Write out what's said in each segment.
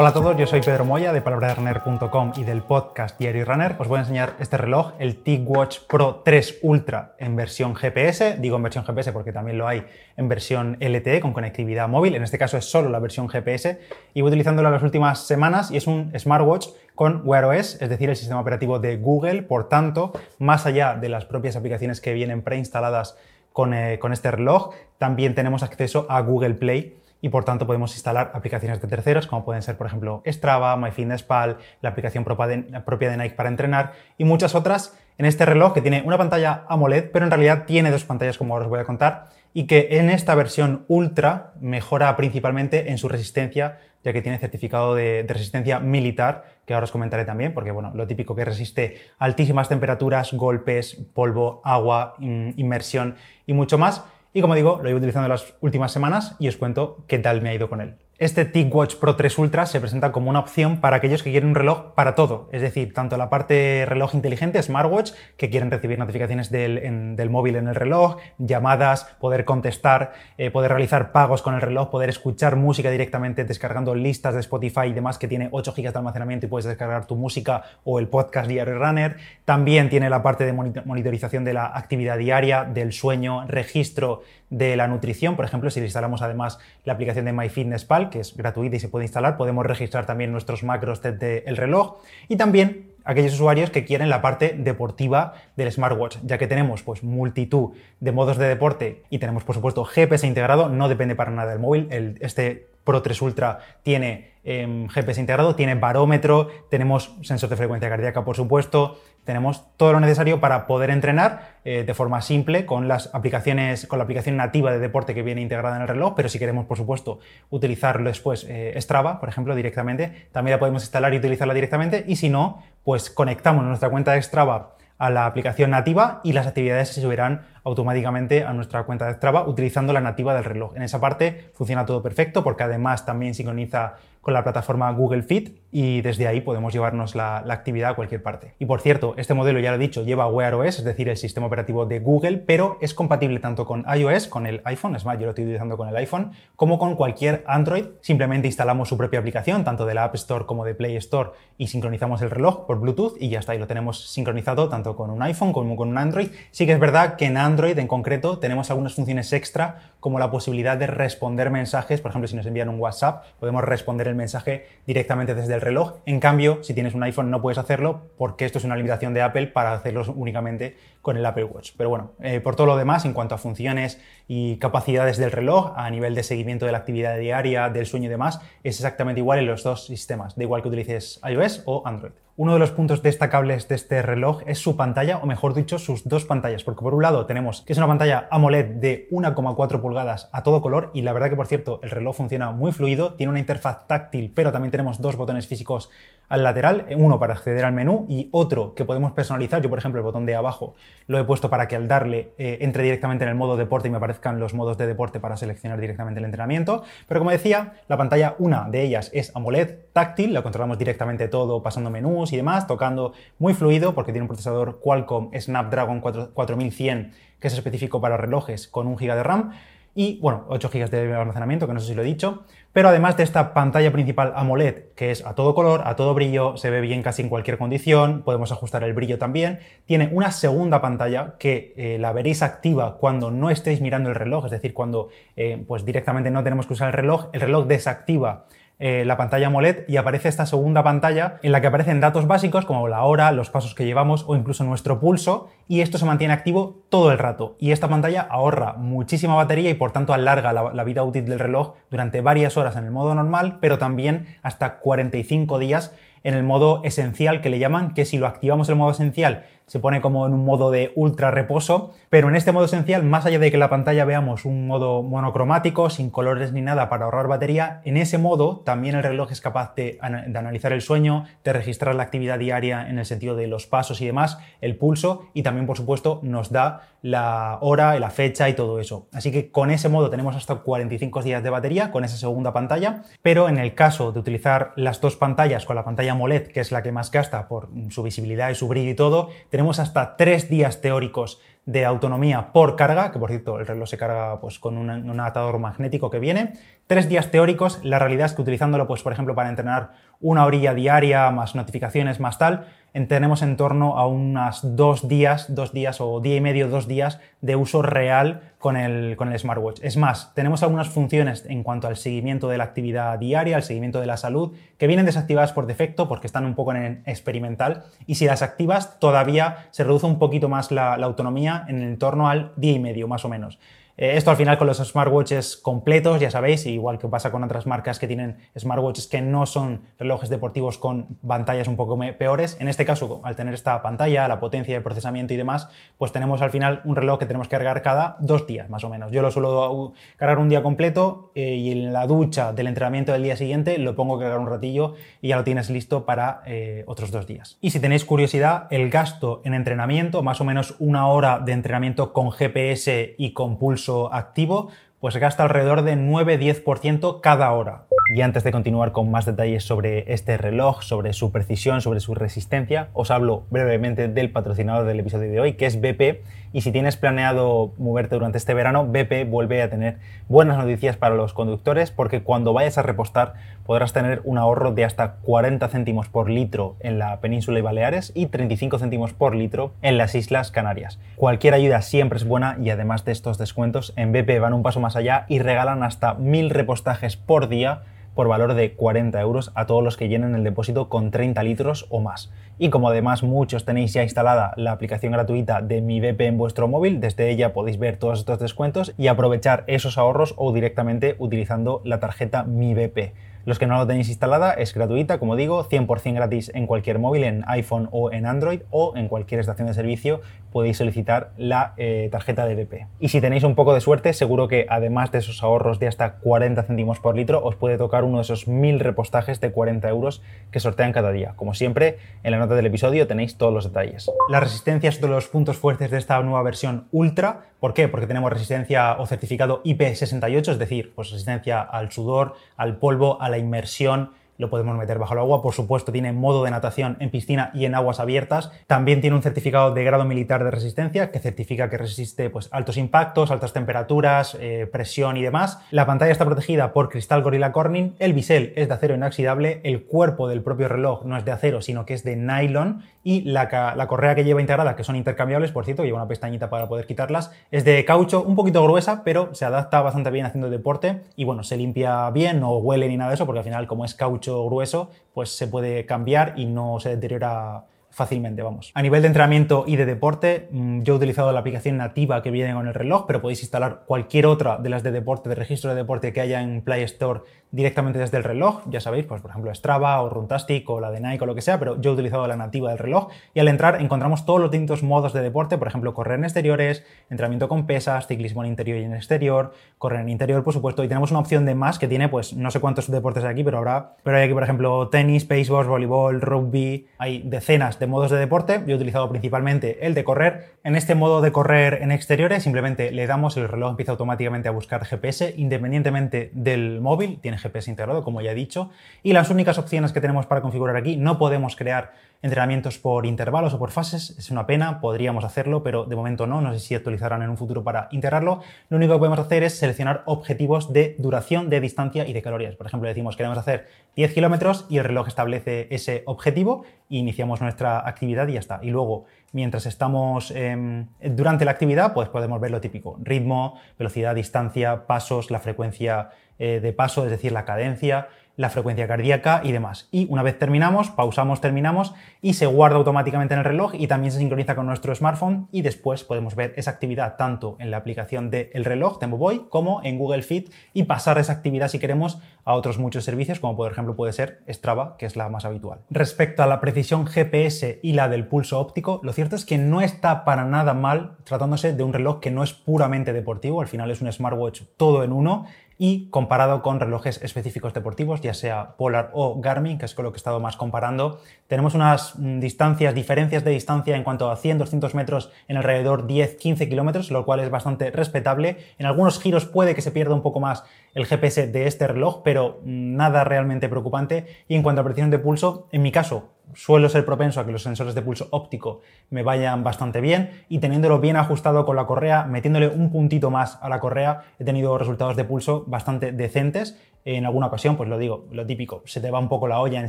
Hola a todos, yo soy Pedro Moya de palabraderunner.com y del podcast Diario Runner. Os voy a enseñar este reloj, el TicWatch Pro 3 Ultra en versión GPS. Digo en versión GPS porque también lo hay en versión LTE con conectividad móvil. En este caso es solo la versión GPS y voy utilizándolo las últimas semanas y es un smartwatch con Wear OS, es decir, el sistema operativo de Google. Por tanto, más allá de las propias aplicaciones que vienen preinstaladas con, eh, con este reloj, también tenemos acceso a Google Play y por tanto podemos instalar aplicaciones de terceros como pueden ser por ejemplo Strava, MyFitnessPal, la aplicación propia de Nike para entrenar y muchas otras en este reloj que tiene una pantalla AMOLED pero en realidad tiene dos pantallas como ahora os voy a contar y que en esta versión Ultra mejora principalmente en su resistencia ya que tiene certificado de, resistencia militar, que ahora os comentaré también, porque bueno, lo típico que resiste altísimas temperaturas, golpes, polvo, agua, inmersión y mucho más. Y como digo, lo ido utilizando las últimas semanas y os cuento qué tal me ha ido con él. Este TicWatch Pro 3 Ultra se presenta como una opción para aquellos que quieren un reloj para todo, es decir, tanto la parte reloj inteligente, smartwatch, que quieren recibir notificaciones del, móvil en el reloj, llamadas, poder contestar, eh, poder realizar pagos con el reloj, poder escuchar música directamente descargando listas de Spotify y demás que tiene 8 GB de almacenamiento y puedes descargar tu música o el podcast Diario Runner. También tiene la parte de monitorización de la actividad diaria, del sueño, registro de la nutrición. Por ejemplo, si instalamos además la aplicación de MyFitnessPal, que es gratuita y se puede instalar, podemos registrar también nuestros macros desde el reloj y también aquellos usuarios que quieren la parte deportiva del smartwatch, ya que tenemos pues multitud de modos de deporte y tenemos por supuesto GPS integrado, no depende para nada del móvil, el, este Pro 3 Ultra tiene em, GPS integrado, tiene barómetro, tenemos sensor de frecuencia cardíaca por supuesto, tenemos todo lo necesario para poder entrenar eh, de forma simple con las aplicaciones, con la aplicación nativa de deporte que viene integrada en el reloj, pero si queremos, por supuesto, utilizarlo después eh, Strava, por ejemplo, directamente, también la podemos instalar y utilizarla directamente, y si no, pues conectamos nuestra cuenta de Strava a la aplicación nativa y las actividades se subirán automáticamente a nuestra cuenta de Strava utilizando la nativa del reloj. En esa parte funciona todo perfecto porque además también sincroniza con la plataforma Google Fit y desde ahí podemos llevarnos la, actividad a cualquier parte. Y por cierto, este modelo ya lo he dicho, lleva Wear OS, es decir, el sistema operativo de Google, pero es compatible tanto con iOS, con el iPhone, es más, yo lo estoy utilizando con el iPhone, como con cualquier Android. Simplemente instalamos su propia aplicación, tanto de la App Store como de Play Store, y sincronizamos el reloj por Bluetooth y ya está, y lo tenemos sincronizado tanto con un iPhone como con un Android. Sí que es verdad que en Android en concreto tenemos algunas funciones extra, como la posibilidad de responder mensajes, por ejemplo, si nos envían un WhatsApp, podemos responder el mensaje directamente desde el reloj. En cambio, si tienes un iPhone no puedes hacerlo porque esto es una limitación de Apple para hacerlo únicamente con el Apple Watch. Pero bueno, eh, por todo lo demás, en cuanto a funciones y capacidades del reloj, a nivel de seguimiento de la actividad diaria, del sueño y demás, es exactamente igual en los dos sistemas, da igual que utilices iOS o Android. Uno de los puntos destacables de este reloj es su pantalla, o mejor dicho, sus dos pantallas, porque por un lado tenemos que es una pantalla AMOLED de 1,4 pulgadas a todo color y la verdad que por cierto el reloj funciona muy fluido, tiene una interfaz táctil, pero también tenemos dos botones físicos al lateral, uno para acceder al menú y otro que podemos personalizar. Yo, por ejemplo, el botón de abajo lo he puesto para que al darle eh, entre directamente en el modo deporte y me aparezcan los modos de deporte para seleccionar directamente el entrenamiento. Pero como decía, la pantalla, una de ellas es AMOLED táctil, lo controlamos directamente todo pasando menús y demás, tocando muy fluido porque tiene un procesador Qualcomm Snapdragon 4100 que es específico para relojes con 1 GB de RAM y bueno, 8 GB de almacenamiento, que no sé si lo he dicho, pero además de esta pantalla principal AMOLED, que es a todo color, a todo brillo, se ve bien casi en cualquier condición, podemos ajustar el brillo también, tiene una segunda pantalla que eh, la veréis activa cuando no estéis mirando el reloj, es decir, cuando eh, pues directamente no tenemos que usar el reloj, el reloj desactiva eh, la pantalla AMOLED y aparece esta segunda pantalla en la que aparecen datos básicos como la hora, los pasos que llevamos o incluso nuestro pulso y esto se mantiene activo todo el rato. Y esta pantalla ahorra muchísima batería y por tanto alarga la, la vida útil del reloj durante varias horas en el modo normal, pero también hasta 45 días en el modo esencial que le llaman, que si lo activamos el modo esencial se pone como en un modo de ultra reposo, pero en este modo esencial, más allá de que la pantalla veamos un modo monocromático, sin colores ni nada para ahorrar batería, en ese modo también el reloj es capaz de, analizar el sueño, de registrar la actividad diaria en el sentido de los pasos y demás, el pulso y también por supuesto nos da la hora, la fecha y todo eso. Así que con ese modo tenemos hasta 45 días de batería con esa segunda pantalla, pero en el caso de utilizar las dos pantallas con la pantalla AMOLED, que es la que más gasta por su visibilidad y su brillo y todo, hasta tres días teóricos de autonomía por carga, que por cierto el reloj se carga pues, con un, un magnético que viene, tres días teóricos, la realidad es que utilizándolo, pues, por ejemplo, para entrenar una orilla diaria, más notificaciones, más tal, tenemos en torno a unas dos días, dos días o día y medio, dos días de uso real con el, con el smartwatch. Es más, tenemos algunas funciones en cuanto al seguimiento de la actividad diaria, al seguimiento de la salud, que vienen desactivadas por defecto porque están un poco en experimental y si las activas todavía se reduce un poquito más la, la autonomía en el torno al día y medio más o menos. Eh, esto al final con los smartwatches completos, ya sabéis, igual que pasa con otras marcas que tienen smartwatches que no son relojes deportivos con pantallas un poco peores. En este caso, al tener esta pantalla, la potencia de procesamiento y demás, pues tenemos al final un reloj que tenemos que cargar cada dos días, más o menos. Yo lo suelo cargar un día completo eh, y en la ducha del entrenamiento del día siguiente lo pongo a cargar un ratillo y ya lo tienes listo para eh, otros dos días. Y si tenéis curiosidad, el gasto en entrenamiento, más o menos una hora de entrenamiento con GPS y con pulso activo, pues gasta alrededor de 9-10% cada hora. Y antes de continuar con más detalles sobre este reloj, sobre su precisión, sobre su resistencia, os hablo brevemente del patrocinador del episodio de hoy, que es BP. Y si tienes planeado moverte durante este verano, BP vuelve a tener buenas noticias para los conductores porque cuando vayas a repostar podrás tener un ahorro de hasta 40 céntimos por litro en la península y Baleares y 35 céntimos por litro en las Islas Canarias. Cualquier ayuda siempre es buena y además de estos descuentos, en BP van un paso más allá y regalan hasta 1000 repostajes por día por valor de 40 euros a todos los que llenen el depósito con 30 litros o más. Y como además muchos tenéis ya instalada la aplicación gratuita de Mi BP en vuestro móvil, desde ella podéis ver todos estos descuentos y aprovechar esos ahorros o directamente utilizando la tarjeta Mi BP. Los que no lo tenéis instalada es gratuita, como digo, 100% gratis en cualquier móvil, en iPhone o en Android o en cualquier estación de servicio podéis solicitar la eh, tarjeta de BP. Y si tenéis un poco de suerte, seguro que además de esos ahorros de hasta 40 céntimos por litro, os puede tocar uno de esos mil repostajes de 40 euros que sortean cada día. Como siempre, en la nota del episodio tenéis todos los detalles. La resistencia es uno de los puntos fuertes de esta nueva versión Ultra. ¿Por qué? Porque tenemos resistencia o certificado IP68, es decir, pues resistencia al sudor, al polvo, a la inmersión, lo podemos meter bajo el agua. Por supuesto, tiene modo de natación en piscina y en aguas abiertas. También tiene un certificado de grado militar de resistencia que certifica que resiste pues, altos impactos, altas temperaturas, eh, presión y demás. La pantalla está protegida por cristal Gorilla Corning. El bisel es de acero inoxidable. El cuerpo del propio reloj no es de acero, sino que es de nylon. Y la, la correa que lleva integrada, que son intercambiables, por cierto, lleva una pestañita para poder quitarlas, es de caucho, un poquito gruesa, pero se adapta bastante bien haciendo deporte. Y bueno, se limpia bien, no huele ni nada de eso, porque al final, como es caucho grueso, pues se puede cambiar y no se deteriora fácilmente, vamos. A nivel de entrenamiento y de deporte, mm, yo he utilizado la aplicación nativa que viene con el reloj, pero podéis instalar cualquier otra de las de deporte, de registro de deporte que haya en Play Store directamente desde el reloj, ya sabéis, pues por ejemplo Strava o Runtastic o la de Nike o lo que sea, pero yo he utilizado la nativa del reloj y al entrar encontramos todos los distintos modos de deporte, por ejemplo, correr en exteriores, entrenamiento con pesas, ciclismo en interior y en exterior, correr en interior, por supuesto, y tenemos una opción de más que tiene, pues no sé cuántos deportes hay aquí, pero habrá, pero hay aquí, por ejemplo, tenis, béisbol, voleibol, rugby, hay decenas de modos de deporte, yo he utilizado principalmente el de correr. En este modo de correr en exteriores, simplemente le damos, el reloj empieza automáticamente a buscar GPS, independientemente del móvil, tiene GPS integrado, como ya he dicho, y las únicas opciones que tenemos para configurar aquí, no podemos crear entrenamientos por intervalos o por fases, es una pena, podríamos hacerlo, pero de momento no, no sé si actualizarán en un futuro para integrarlo. Lo único que podemos hacer es seleccionar objetivos de duración, de distancia y de calorías. Por ejemplo, decimos queremos hacer 10 kilómetros y el reloj establece ese objetivo iniciamos nuestra actividad y ya está. Y luego, mientras estamos em, durante la actividad, pues podemos ver lo típico, ritmo, velocidad, distancia, pasos, la frecuencia eh, de paso, es decir, la cadencia, la frecuencia cardíaca y demás. Y una vez terminamos, pausamos, terminamos y se guarda automáticamente en el reloj y también se sincroniza con nuestro smartphone y después podemos ver esa actividad tanto en la aplicación del reloj Tempo Boy como en Google Fit y pasar esa actividad si queremos a otros muchos servicios como por ejemplo puede ser Strava, que es la más habitual. Respecto a la precisión GPS y la del pulso óptico, lo cierto es que no está para nada mal tratándose de un reloj que no es puramente deportivo, al final es un smartwatch todo en uno y comparado con relojes específicos deportivos, ya sea Polar o Garmin, que es con lo que he estado más comparando, tenemos unas mm, distancias, diferencias de distancia en cuanto a 100, 200 metros en alrededor 10, 15 kilómetros, lo cual es bastante respetable. En algunos giros puede que se pierda un poco más el GPS de este reloj, pero mm, nada realmente preocupante. Y en cuanto a precisión de pulso, en mi caso, suelo ser propenso a que los sensores de pulso óptico me vayan bastante bien y teniéndolo bien ajustado con la correa, metiéndole un puntito más a la correa, he tenido resultados de pulso bastante decentes. En alguna ocasión, pues lo digo, lo típico, se te va un poco la olla en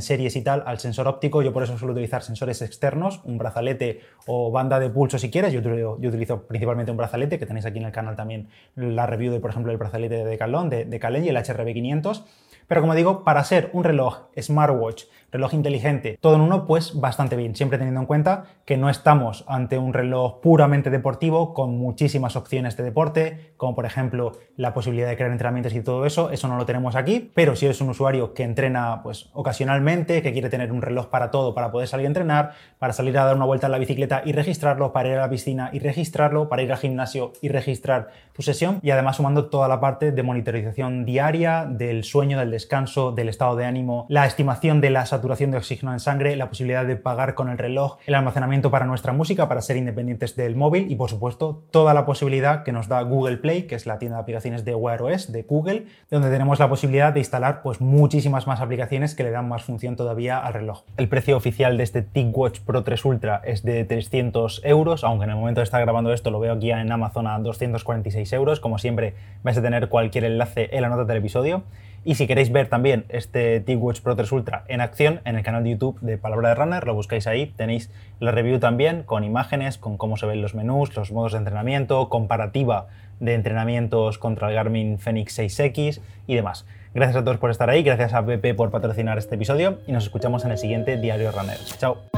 series y tal al sensor óptico. Yo por eso suelo utilizar sensores externos, un brazalete o banda de pulso si quieres. Yo yo utilizo principalmente un brazalete, que tenéis aquí en el canal también la review de, por ejemplo, el brazalete de Decathlon, de, de Calen y el HRB500. Pero como digo, para ser un reloj smartwatch reloj inteligente, todo en uno, pues bastante bien, siempre teniendo en cuenta que no estamos ante un reloj puramente deportivo con muchísimas opciones de deporte, como por ejemplo la posibilidad de crear entrenamientos y todo eso, eso no lo tenemos aquí, pero si eres un usuario que entrena pues ocasionalmente, que quiere tener un reloj para todo, para poder salir a entrenar, para salir a dar una vuelta en la bicicleta y registrarlo, para ir a la piscina y registrarlo, para ir al gimnasio y registrar tu sesión y además sumando toda la parte de monitorización diaria, del sueño, del descanso, del estado de ánimo, la estimación de las saturación de oxígeno en sangre, la posibilidad de pagar con el reloj, el almacenamiento para nuestra música, para ser independientes del móvil y por supuesto toda la posibilidad que nos da Google Play, que es la tienda de aplicaciones de Wear OS de Google, donde tenemos la posibilidad de instalar pues muchísimas más aplicaciones que le dan más función todavía al reloj. El precio oficial de este TicWatch Pro 3 Ultra es de 300 euros, aunque en el momento de estar grabando esto lo veo aquí en Amazon a 246 euros. Como siempre vais a tener cualquier enlace en la nota del episodio. Y si queréis ver también este TicWatch Pro 3 Ultra en acción, en el canal de YouTube de Palabra de Runner, lo buscáis ahí, tenéis la review también con imágenes, con cómo se ven los menús, los modos de entrenamiento, comparativa de entrenamientos contra el Garmin Fenix 6X y demás. Gracias a todos por estar ahí, gracias a PP por patrocinar este episodio y nos escuchamos en el siguiente Diario Runner. Chao.